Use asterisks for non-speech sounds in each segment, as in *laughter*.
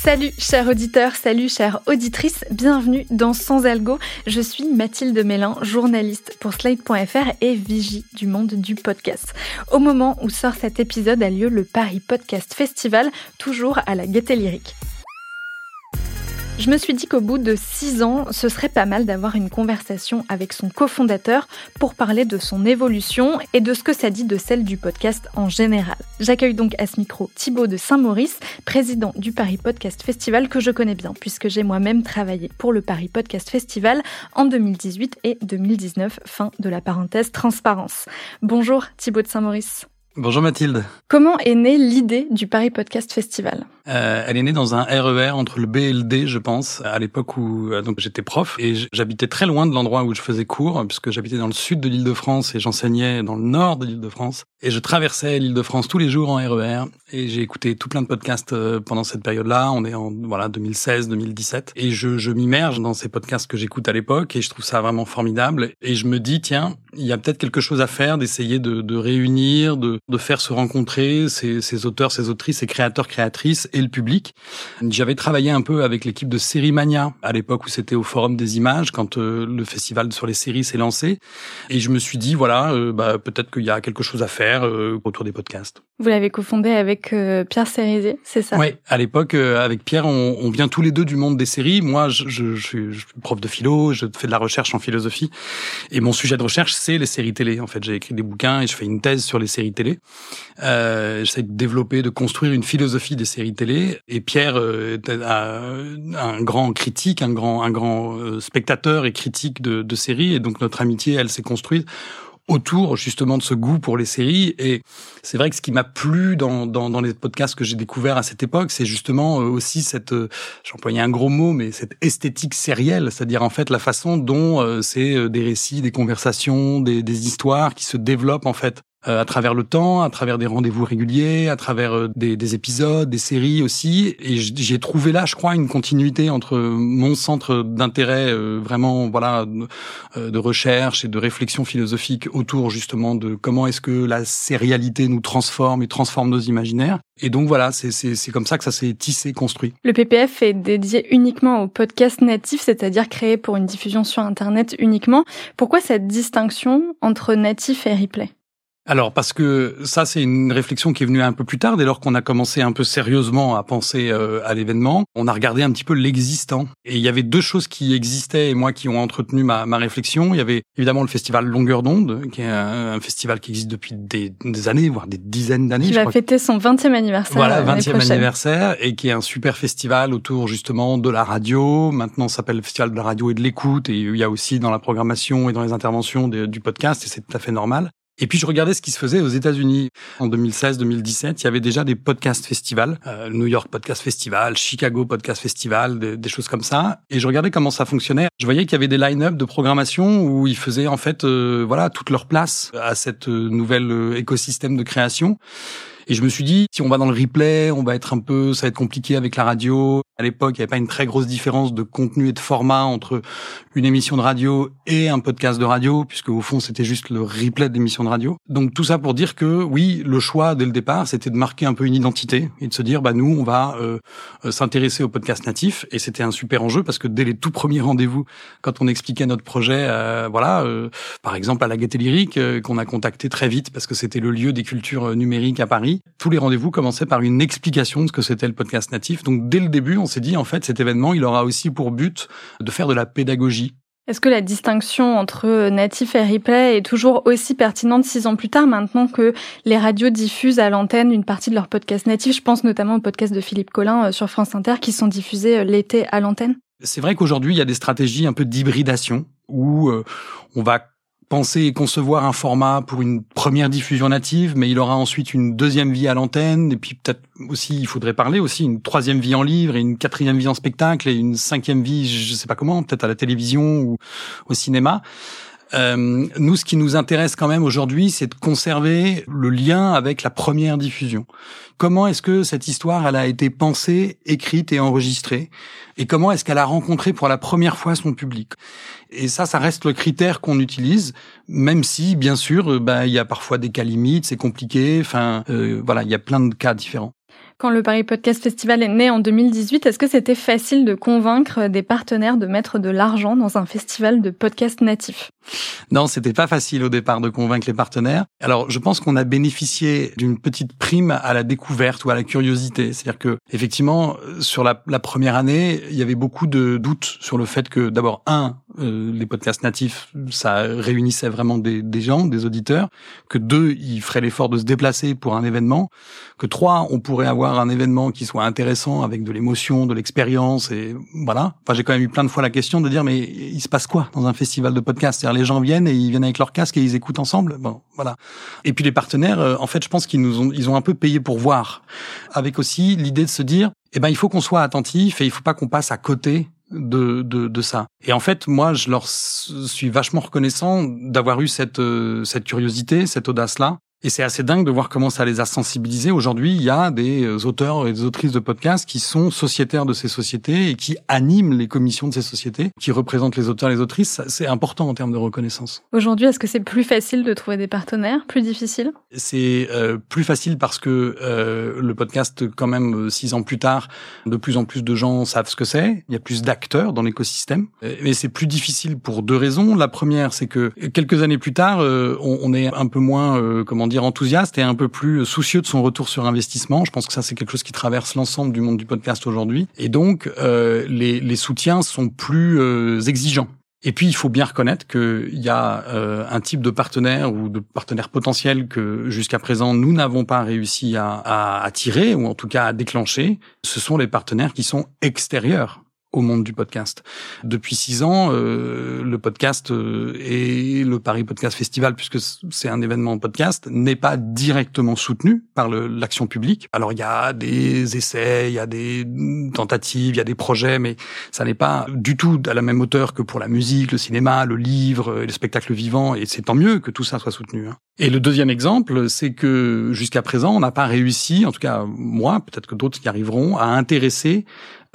Salut chers auditeurs, salut chères auditrices, bienvenue dans Sans Algo. Je suis Mathilde Mélin, journaliste pour Slate.fr et vigie du monde du podcast. Au moment où sort cet épisode a lieu le Paris Podcast Festival, toujours à la Gaîté Lyrique. Je me suis dit qu'au bout de six ans, ce serait pas mal d'avoir une conversation avec son cofondateur pour parler de son évolution et de ce que ça dit de celle du podcast en général. J'accueille donc à ce micro Thibaut de Saint-Maurice, président du Paris Podcast Festival que je connais bien puisque j'ai moi-même travaillé pour le Paris Podcast Festival en 2018 et 2019, fin de la parenthèse transparence. Bonjour Thibaut de Saint-Maurice. Bonjour Mathilde. Comment est née l'idée du Paris Podcast Festival? Euh, Elle est née dans un RER entre le B et le D, je pense, à l'époque où euh, donc j'étais prof et j'habitais très loin de l'endroit où je faisais cours, puisque j'habitais dans le sud de l'Île-de-France et j'enseignais dans le nord de l'Île-de-France. Et je traversais l'Île-de-France tous les jours en RER et j'ai écouté tout plein de podcasts euh, pendant cette période-là. On est en voilà 2016, 2017 et je, je m'immerge dans ces podcasts que j'écoute à l'époque et je trouve ça vraiment formidable. Et je me dis tiens, il y a peut-être quelque chose à faire, d'essayer de, de réunir, de de faire se rencontrer ces, auteurs, ces autrices, ces créateurs, créatrices et le public. J'avais travaillé un peu avec l'équipe de Série Mania à l'époque où c'était au Forum des Images quand euh, le festival sur les séries s'est lancé et je me suis dit voilà euh, bah, peut-être qu'il y a quelque chose à faire euh, autour des podcasts. Vous l'avez cofondé avec Pierre Cérizet, c'est ça? Oui, à l'époque avec Pierre on, vient tous les deux du monde des séries. Moi je, suis, prof de philo, je fais de la recherche en philosophie et mon sujet de recherche c'est les séries télé. En fait j'ai écrit des bouquins et je fais une thèse sur les séries télé. Euh, J'essaie de développer, de construire une philosophie des séries télé. Et Pierre euh, un grand critique, un grand, euh, spectateur et critique de séries. Et donc notre amitié, elle s'est construite autour justement de ce goût pour les séries. Et c'est vrai que ce qui m'a plu dans, dans, dans, les podcasts que j'ai découverts à cette époque, c'est justement euh, aussi cette, euh, j'employais un gros mot, mais cette esthétique sérielle, c'est-à-dire en fait la façon dont euh, c'est des récits, des conversations, des, des histoires qui se développent en fait à travers le temps, à travers des rendez-vous réguliers, à travers euh, des, des, épisodes, des séries aussi. Et j'ai trouvé là, je crois, une continuité entre mon centre d'intérêt euh, vraiment, voilà, de recherche et de réflexion philosophique autour justement de comment est-ce que la sérialité nous transforme et transforme nos imaginaires. Et donc voilà, c'est comme ça que ça s'est tissé, construit. Le PPF est dédié uniquement au podcast natif, c'est-à-dire créé pour une diffusion sur Internet uniquement. Pourquoi cette distinction entre natif et replay? Alors parce que ça c'est une réflexion qui est venue un peu plus tard dès lors qu'on a commencé un peu sérieusement à penser euh, à l'événement. On a regardé un petit peu l'existant et il y avait deux choses qui existaient et moi qui ont entretenu ma, ma réflexion. Il y avait évidemment le festival Longueur d'onde qui est un, festival qui existe depuis des, des années voire des dizaines d'années. Qui va fêter son 20e anniversaire. Voilà 20e anniversaire et qui est un super festival autour justement de la radio. Maintenant s'appelle le festival de la radio et de l'écoute et il y a aussi dans la programmation et dans les interventions du podcast et c'est tout à fait normal. Et puis je regardais ce qui se faisait aux États-Unis en 2016-2017. Il y avait déjà des podcast festivals, euh, New York Podcast Festival, Chicago Podcast Festival, des, des, choses comme ça. Et je regardais comment ça fonctionnait. Je voyais qu'il y avait des line-up de programmation où ils faisaient en fait, euh, voilà, toute leur place à cette euh, nouvelle euh, écosystème de création. Et je me suis dit, si on va dans le replay, on va être un peu, ça va être compliqué avec la radio. À l'époque, il n'y avait pas une très grosse différence de contenu et de format entre une émission de radio et un podcast de radio, puisque au fond, c'était juste le replay d'émission de radio. Donc tout ça pour dire que oui, le choix dès le départ, c'était de marquer un peu une identité et de se dire, bah nous, on va euh, euh s'intéresser au podcast natif. Et c'était un super enjeu parce que dès les tout premiers rendez-vous, quand on expliquait notre projet, euh, voilà, par exemple à la Gaîté Lyrique, qu'on a contacté très vite parce que c'était le lieu des cultures numériques à Paris tous les rendez-vous commençaient par une explication de ce que c'était le podcast natif. Donc dès le début, on s'est dit en fait cet événement, il aura aussi pour but de faire de la pédagogie. Est-ce que la distinction entre natif et replay est toujours aussi pertinente six ans plus tard, maintenant que les radios diffusent à l'antenne une partie de leur podcast natif? Je pense notamment au podcast de Philippe Collin euh, sur France Inter qui sont diffusés euh, l'été à l'antenne. C'est vrai qu'aujourd'hui, il y a des stratégies un peu d'hybridation où euh, on va penser et concevoir un format pour une première diffusion native, mais il aura ensuite une deuxième vie à l'antenne, et puis peut-être aussi, il faudrait parler aussi une troisième vie en livre, et une quatrième vie en spectacle, et une cinquième vie, je sais pas comment, peut-être à la télévision ou au cinéma. Euh, nous, ce qui nous intéresse quand même aujourd'hui, c'est de conserver le lien avec la première diffusion. Comment est-ce que cette histoire, elle a été pensée, écrite et enregistrée? Et comment est-ce qu'elle a rencontré pour la première fois son public? Et ça, ça reste le critère qu'on utilise, même si, bien sûr, euh, bah, il y a parfois des cas limites, c'est compliqué. Enfin, euh, voilà, il y a plein de cas différents. Quand le Paris Podcast Festival est né en 2018, est-ce que c'était facile de convaincre des partenaires de mettre de l'argent dans un festival de podcasts natifs? Non, c'était pas facile au départ de convaincre les partenaires. Alors, je pense qu'on a bénéficié d'une petite prime à la découverte ou à la curiosité. C'est-à-dire que, effectivement, sur la, première année, il y avait beaucoup de doutes sur le fait que, d'abord, un, euh, les podcasts natifs, ça réunissait vraiment des, des, gens, des auditeurs, que deux, ils feraient l'effort de se déplacer pour un événement, que trois, on pourrait avoir un événement qui soit intéressant avec de l'émotion, de l'expérience et voilà. Enfin, j'ai quand même eu plein de fois la question de dire mais il se passe quoi dans un festival de podcasts C'est-à-dire les gens viennent et ils viennent avec leur casque et ils écoutent ensemble? Bon, voilà. Et puis les partenaires, euh, en fait, je pense qu'ils nous ont ils ont un peu payé pour voir, avec aussi l'idée de se dire eh ben il faut qu'on soit attentif et il faut pas qu'on passe à côté de, ça. Et en fait, moi, je leur suis vachement reconnaissant d'avoir eu cette, euh, cette curiosité, cette audace-là, et c'est assez dingue de voir comment ça les a sensibilisés. Aujourd'hui, il y a des euh, auteurs et des autrices de podcasts qui sont sociétaires de ces sociétés et qui animent les commissions de ces sociétés, qui représentent les auteurs et les autrices. C'est important en termes de reconnaissance. Aujourd'hui, est-ce que c'est plus facile de trouver des partenaires, plus difficile? C'est euh, plus facile parce que euh, le podcast, quand même, euh, six ans plus tard, de plus en plus de gens savent ce que c'est. Il y a plus d'acteurs dans l'écosystème. Mais c'est plus difficile pour deux raisons. La première, c'est que quelques années plus tard, on, on, est un peu moins, comment dire enthousiaste et un peu plus soucieux de son retour sur investissement. Je pense que ça c'est quelque chose qui traverse l'ensemble du monde du podcast aujourd'hui. Et donc euh, les, soutiens sont plus euh, exigeants. Et puis, il faut bien reconnaître qu'il y a euh, un type de partenaire ou de partenaire potentiel que jusqu'à présent nous n'avons pas réussi à attirer ou en tout cas à déclencher. Ce sont les partenaires qui sont extérieurs au monde du podcast. Depuis six ans, euh, le podcast euh, et le Paris Podcast Festival, puisque c'est un événement podcast, n'est pas directement soutenu par l'action publique. Alors il y a des essais, il y a des tentatives, il y a des projets, mais ça n'est pas du tout à la même hauteur que pour la musique, le cinéma, le livre, le spectacle vivant, et c'est tant mieux que tout ça soit soutenu. Hein. Et le deuxième exemple, c'est que jusqu'à présent, on n'a pas réussi, en tout cas moi, peut-être que d'autres y arriveront, à intéresser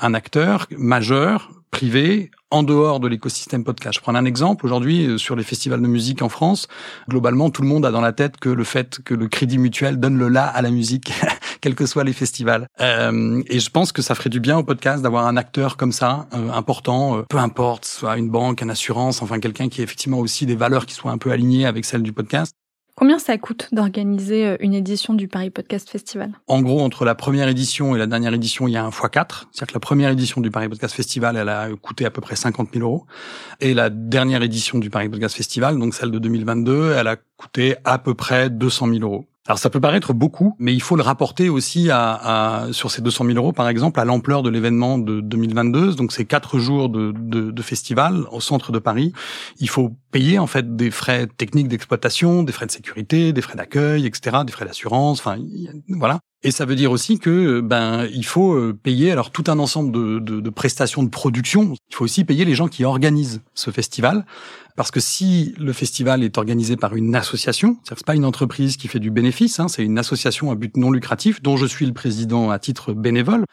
un acteur majeur, privé, en dehors de l'écosystème podcast. Je prends un exemple. Aujourd'hui, sur les festivals de musique en France, globalement, tout le monde a dans la tête que le fait que le Crédit Mutuel donne le la à la musique, *laughs* quels que soient les festivals. Euh, et je pense que ça ferait du bien au podcast d'avoir un acteur comme ça, euh, important, euh, peu importe, soit une banque, une assurance, enfin quelqu'un qui a effectivement aussi des valeurs qui soient un peu alignées avec celles du podcast, Combien ça coûte d'organiser euh, une édition du Paris Podcast Festival? En gros, entre la première édition et la dernière édition, il y a un x4. C'est-à-dire que la première édition du Paris Podcast Festival, elle a coûté à peu près 50 000 euros. Et la dernière édition du Paris Podcast Festival, donc celle de 2022, elle a coûté à peu près 200 000 euros. Alors ça peut paraître beaucoup, mais il faut le rapporter aussi à, sur ces 200 000 euros, par exemple, à l'ampleur de l'événement de 2022. Donc c'est quatre jours de, de, de, festival au centre de Paris. Il faut payer en fait des frais techniques d'exploitation, des frais de sécurité, des frais d'accueil, etc., des frais d'assurance. Enfin voilà. Et ça veut dire aussi que ben il faut euh, payer alors tout un ensemble de, de, prestations de production. Il faut aussi payer les gens qui organisent ce festival, parce que si le festival est organisé par une association, c'est pas une entreprise qui fait du bénéfice, hein, c'est une association à but non lucratif dont je suis le président à titre bénévole.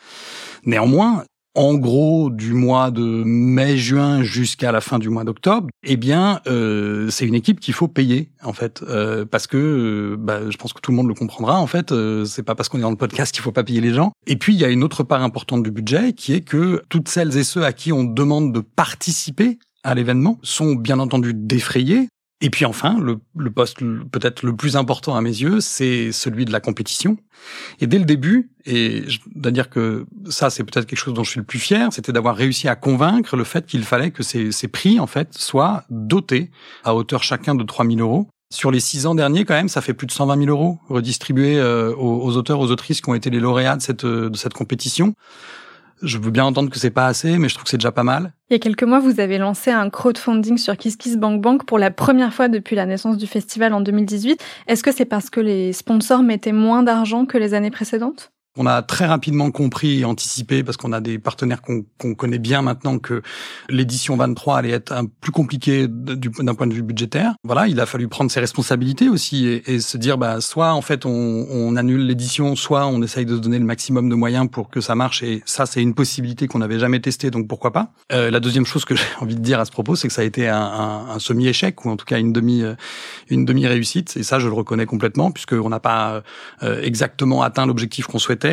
Néanmoins, en gros du mois de mai-juin jusqu'à la fin du mois d'octobre, eh bien, euh, c'est une équipe qu'il faut payer en fait, euh, parce que euh, bah, je pense que tout le monde le comprendra. En fait, euh, c'est pas parce qu'on est dans le podcast qu'il faut pas payer les gens. Et puis il y a une autre part importante du budget qui est que toutes celles et ceux à qui on demande de participer à l'événement sont bien entendu défrayés et puis enfin, le, le poste peut-être le plus important à mes yeux, c'est celui de la compétition. Et dès le début, et je dois dire que ça, c'est peut-être quelque chose dont je suis le plus fier, c'était d'avoir réussi à convaincre le fait qu'il fallait que ces, ces, prix, en fait, soient dotés à hauteur chacun de 3 000 euros. Sur les six ans derniers, quand même, ça fait plus de 120 000 euros redistribués euh, aux, auteurs, aux autrices qui ont été les lauréats de cette, de cette compétition. Je veux bien entendre que c'est pas assez, mais je trouve que c'est déjà pas mal. Il y a quelques mois, vous avez lancé un crowdfunding sur KissKissBankBank pour la première fois depuis la naissance du festival en 2018. Est-ce que c'est parce que les sponsors mettaient moins d'argent que les années précédentes? On a très rapidement compris et anticipé, parce qu'on a des partenaires qu'on connaît bien maintenant, que l'édition 23 allait être un plus compliquée d'un point de vue budgétaire. Voilà, il a fallu prendre ses responsabilités aussi et, se dire, bah, soit en fait on, on annule l'édition, soit on essaye de se donner le maximum de moyens pour que ça marche. Et ça, c'est une possibilité qu'on n'avait jamais testée, donc pourquoi pas. Euh, la deuxième chose que *laughs* j'ai envie de dire à ce propos, c'est que ça a été un, semi-échec ou en tout cas une demi euh, une demi réussite. Et ça, je le reconnais complètement puisqu'on n'a pas euh, exactement atteint l'objectif qu'on souhaitait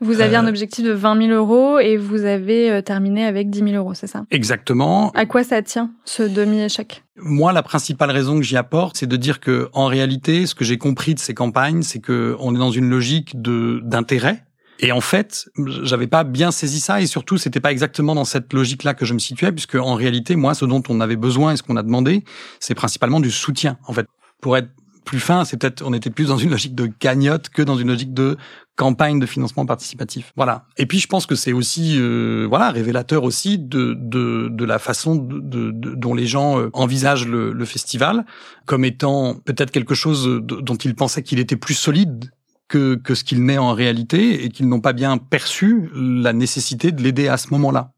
Vous aviez un objectif de 20 000 euros et vous avez terminé avec 10 000 euros, c'est ça? Exactement. À quoi ça tient ce demi-échec? Moi, la principale raison que j'y apporte, c'est de dire que, en réalité, ce que j'ai compris de ces campagnes, c'est que on est dans une logique de d'intérêt et en fait, j'avais pas bien saisi ça et surtout, c'était pas exactement dans cette logique-là que je me situais puisque en réalité, moi, ce dont on avait besoin et ce qu'on a demandé, c'est principalement du soutien. En fait, pour être plus fin, c'est peut-être on était plus dans une logique de cagnotte que dans une logique de campagne de financement participatif. Voilà. Et puis je pense que c'est aussi euh, voilà révélateur aussi de de, de la façon de, de, dont les gens euh, envisagent le, le festival comme étant peut-être quelque chose dont ils pensaient qu'il était plus solide que, que ce qu'il n'est en réalité et qu'ils n'ont pas bien perçu la nécessité de l'aider à ce moment-là.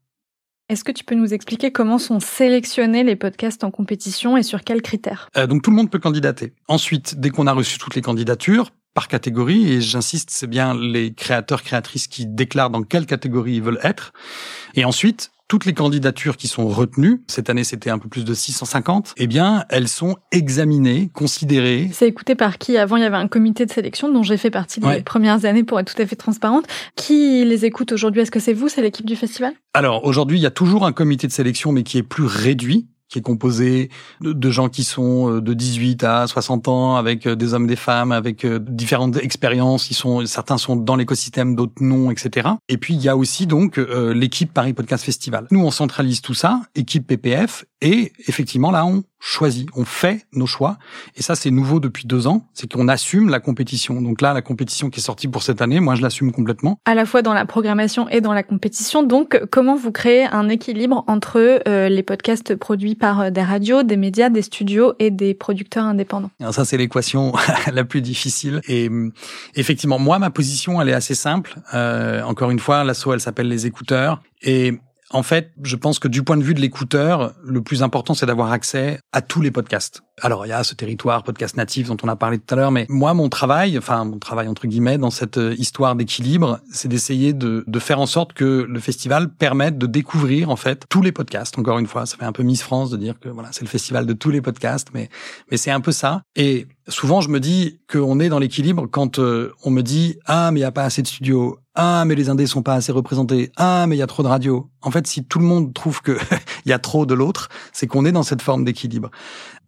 Est-ce que tu peux nous expliquer comment sont sélectionnés les podcasts en compétition et sur quels critères? Euh, Donc tout le monde peut candidater. Ensuite, dès qu'on a reçu toutes les candidatures, par catégorie, et j'insiste, c'est bien les créateurs, créatrices qui déclarent dans quelle catégorie ils veulent être. Et ensuite, toutes les candidatures qui sont retenues, cette année c'était un peu plus de 650, eh bien elles sont examinées, considérées. C'est écouté par qui? Avant il y avait un comité de sélection dont j'ai fait partie les premières années pour être tout à fait transparente. Qui les écoute aujourd'hui? Est-ce que c'est vous? C'est l'équipe du festival? Alors aujourd'hui il y a toujours un comité de sélection mais qui est plus réduit qui est composé de, gens qui sont euh, de 18 à 60 ans, avec euh, des hommes, des femmes, avec euh, différentes expériences. Ils sont, certains sont dans l'écosystème, d'autres non, etc. Et puis il y a aussi donc l'équipe Paris Podcast Festival. Nous on centralise tout ça, équipe PPF, et effectivement là on choisit, on fait nos choix. Et ça, c'est nouveau depuis deux ans, c'est qu'on assume la compétition. Donc là, la compétition qui est sortie pour cette année, moi, je l'assume complètement. À la fois dans la programmation et dans la compétition. Donc, comment vous créez un équilibre entre euh, les podcasts produits par euh, des radios, des médias, des studios et des producteurs indépendants? Alors ça, c'est l'équation *laughs* la plus difficile. Et mm, effectivement, moi, ma position, elle est assez simple. Euh, encore une fois, l'asso, elle s'appelle les écouteurs. Et en fait, je pense que du point de vue de l'écouteur, le plus important, c'est d'avoir accès à tous les podcasts. Alors, il y a ce territoire podcast natif dont on a parlé tout à l'heure, mais moi, mon travail, enfin, mon travail entre guillemets, dans cette euh, histoire d'équilibre, c'est d'essayer de, de, faire en sorte que le festival permette de découvrir, en fait, tous les podcasts. Encore une fois, ça fait un peu Miss France de dire que voilà, c'est le festival de tous les podcasts, mais, mais c'est un peu ça. Et souvent, je me dis qu'on est dans l'équilibre quand euh, on me dit, ah, mais il n'y a pas assez de studios ah mais les indés sont pas assez représentés, ah mais il y a trop de radios. En fait, si tout le monde trouve que *laughs* il y a trop de l'autre, c'est qu'on est dans cette forme d'équilibre.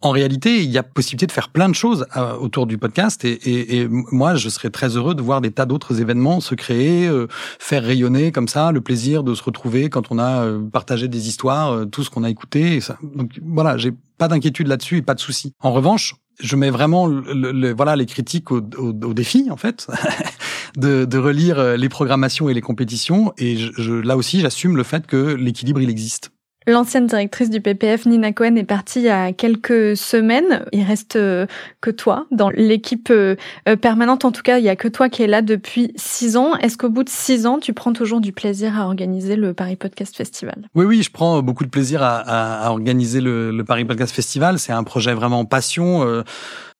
En réalité, il y a possibilité de faire plein de choses euh, autour du podcast et, et, et, moi, je serais très heureux de voir des tas d'autres événements se créer, euh, faire rayonner comme ça le plaisir de se retrouver quand on a euh, partagé des histoires, tout ce qu'on a écouté. ça. Donc voilà, j'ai pas d'inquiétude là-dessus et pas de souci. En revanche, je mets vraiment le, voilà les critiques au, au, au défi en fait *laughs* de, de, relire euh, les programmations et les compétitions et je, là aussi j'assume le fait que l'équilibre il existe. L'ancienne directrice du PPF, Nina Cohen, est partie il y a quelques semaines. Il reste euh, que toi dans l'équipe euh, permanente. En tout cas, il y a que toi qui es là depuis six ans. Est-ce qu'au bout de six ans, tu prends toujours du plaisir à organiser le Paris Podcast Festival? Oui, oui, je prends beaucoup de plaisir à organiser le, le, Paris Podcast Festival. C'est un projet vraiment passion.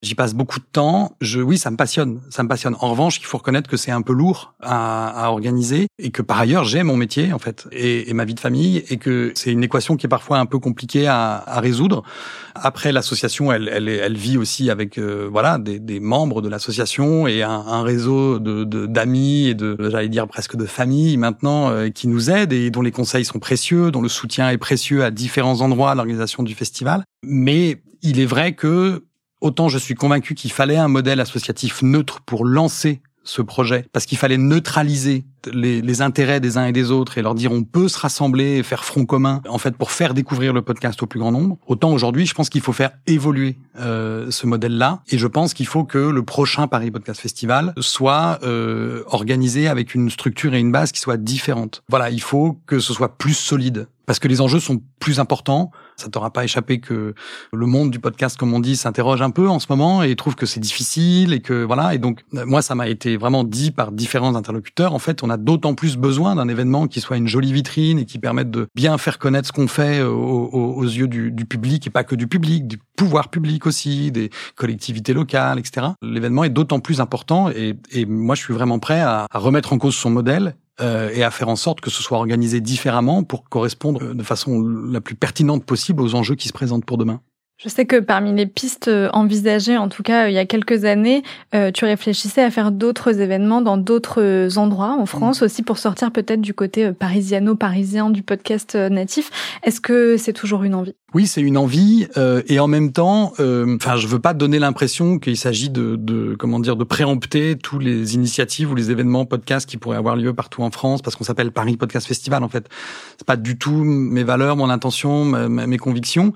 J'y passe beaucoup de temps. Je, oui, ça me passionne, ça me passionne. En revanche, il faut reconnaître que c'est un peu lourd à, à, organiser et que par ailleurs, j'ai mon métier en fait et, et, ma vie de famille et que c'est une équation qui est parfois un peu compliquée à, à résoudre. Après, l'association, elle, elle, elle, vit aussi avec euh, voilà des, des, membres de l'association et un, un réseau de d'amis et de, j'allais dire presque de famille maintenant euh, qui nous aident et dont les conseils sont précieux, dont le soutien est précieux à différents endroits de l'organisation du festival. Mais il est vrai que Autant je suis convaincu qu'il fallait un modèle associatif neutre pour lancer ce projet, parce qu'il fallait neutraliser les, intérêts des uns et des autres et leur dire on peut se rassembler et faire front commun, en fait, pour faire découvrir le podcast au plus grand nombre. Autant aujourd'hui, je pense qu'il faut faire évoluer euh, ce modèle-là, et je pense qu'il faut que le prochain Paris Podcast Festival soit euh, organisé avec une structure et une base qui soient différentes. Voilà, il faut que ce soit plus solide parce que les enjeux sont plus importants. Ça t'aura pas échappé que le monde du podcast, comme on dit, s'interroge un peu en ce moment et trouve que c'est difficile et que voilà. Et donc moi, ça m'a été vraiment dit par différents interlocuteurs. En fait, on a d'autant plus besoin d'un événement qui soit une jolie vitrine et qui permette de bien faire connaître ce qu'on fait aux, yeux du, public et pas que du public, du pouvoir public aussi, des collectivités locales, etc. L'événement est d'autant plus important et, moi, je suis vraiment prêt à remettre en cause son modèle euh, et à faire en sorte que ce soit organisé différemment pour correspondre de façon la plus pertinente possible aux enjeux qui se présentent pour demain. Je sais que parmi les pistes euh, envisagées, en tout cas il y a quelques années, euh, tu réfléchissais à faire d'autres événements dans d'autres endroits en France aussi pour sortir peut-être du côté parisiano-parisien du podcast natif. Est-ce que c'est toujours une envie? Oui, c'est une envie euh, et en même temps, euh, enfin, je veux pas donner l'impression qu'il s'agit de, de, comment dire, de préempter tous les initiatives ou les événements podcast qui pourraient avoir lieu partout en France, parce qu'on s'appelle Paris Podcast Festival. En fait, c'est pas du tout mes valeurs, mon intention, mes convictions.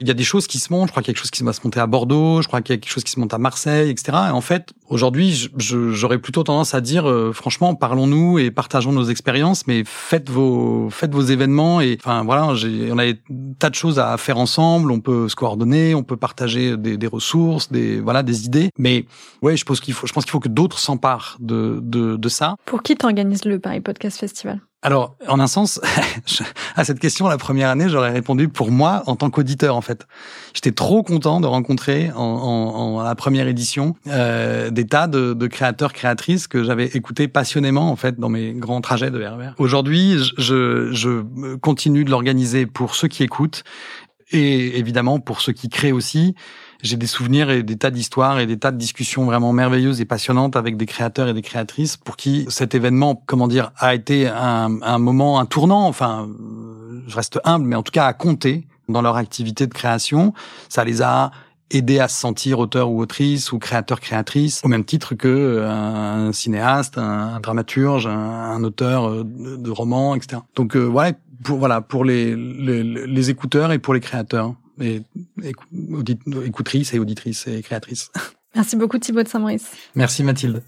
Il y a des choses qui se montent. Je crois qu'il y a quelque chose qui va se monter à Bordeaux. Je crois qu'il y a quelque chose qui se monte à Marseille, etc. Et en fait, aujourd'hui, j'aurais plutôt tendance à dire, euh, franchement, parlons-nous et partageons nos expériences, mais faites vos, faites vos événements et, enfin, voilà, on a des tas de choses à faire ensemble, on peut se coordonner, on peut partager des, des ressources, des voilà, des idées. Mais ouais, je pense qu'il faut, je pense qu'il faut que d'autres s'emparent de, de, de ça. Pour qui t'organises le Paris Podcast Festival? Alors, en un sens, *laughs* à cette question, la première année, j'aurais répondu pour moi en tant qu'auditeur, en fait. J'étais trop content de rencontrer en, en, en la première édition euh, des tas de, de, créateurs, créatrices que j'avais écoutés passionnément, en fait, dans mes grands trajets de RER. Aujourd'hui, je, je continue de l'organiser pour ceux qui écoutent et évidemment pour ceux qui créent aussi. J'ai des souvenirs et des tas d'histoires et des tas de discussions vraiment merveilleuses et passionnantes avec des créateurs et des créatrices pour qui cet événement, comment dire, a été un, moment, un tournant. Enfin, je reste humble, mais en tout cas à compter dans leur activité de création. Ça les a aidés à se sentir auteur ou autrice ou créateur créatrice au même titre que euh, un cinéaste, un, dramaturge, un, auteur euh, de, romans, etc. Donc euh, voilà, pour voilà pour les, les, les écouteurs et pour les créateurs et écoutrices et auditrices et créatrices. Merci beaucoup Thibaut de Saint-Maurice. Merci Mathilde.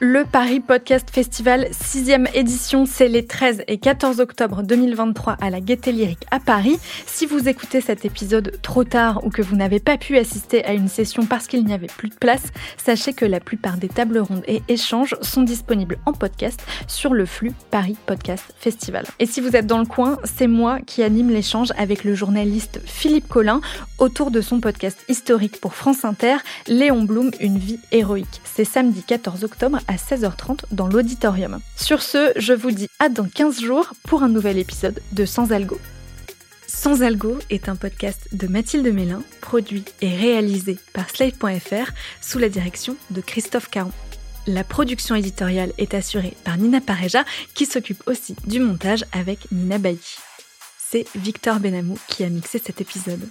Le Paris Podcast Festival 6e édition, c'est les 13 et 14 octobre 2023 à la Gaîté Lyrique à Paris. Si vous écoutez cet épisode trop tard ou que vous n'avez pas pu assister à une session parce qu'il n'y avait plus de place, sachez que la plupart des tables rondes et échanges sont disponibles en podcast sur le flux Paris Podcast Festival. Et si vous êtes dans le coin, c'est moi qui anime l'échange avec le journaliste Philippe Collin autour de son podcast historique pour France Inter, Léon Blum, Une vie héroïque. C'est samedi 14 octobre à 16h30 dans l'auditorium. Sur ce, je vous dis à dans 15 jours pour un nouvel épisode de Sans Algo. Sans Algo est un podcast de Mathilde Mélin, produit et réalisé par Slate.fr sous la direction de Christophe Caron. La production éditoriale est assurée par Nina Pareja qui s'occupe aussi du montage avec Nina Bailly. C'est Victor Benamou qui a mixé cet épisode.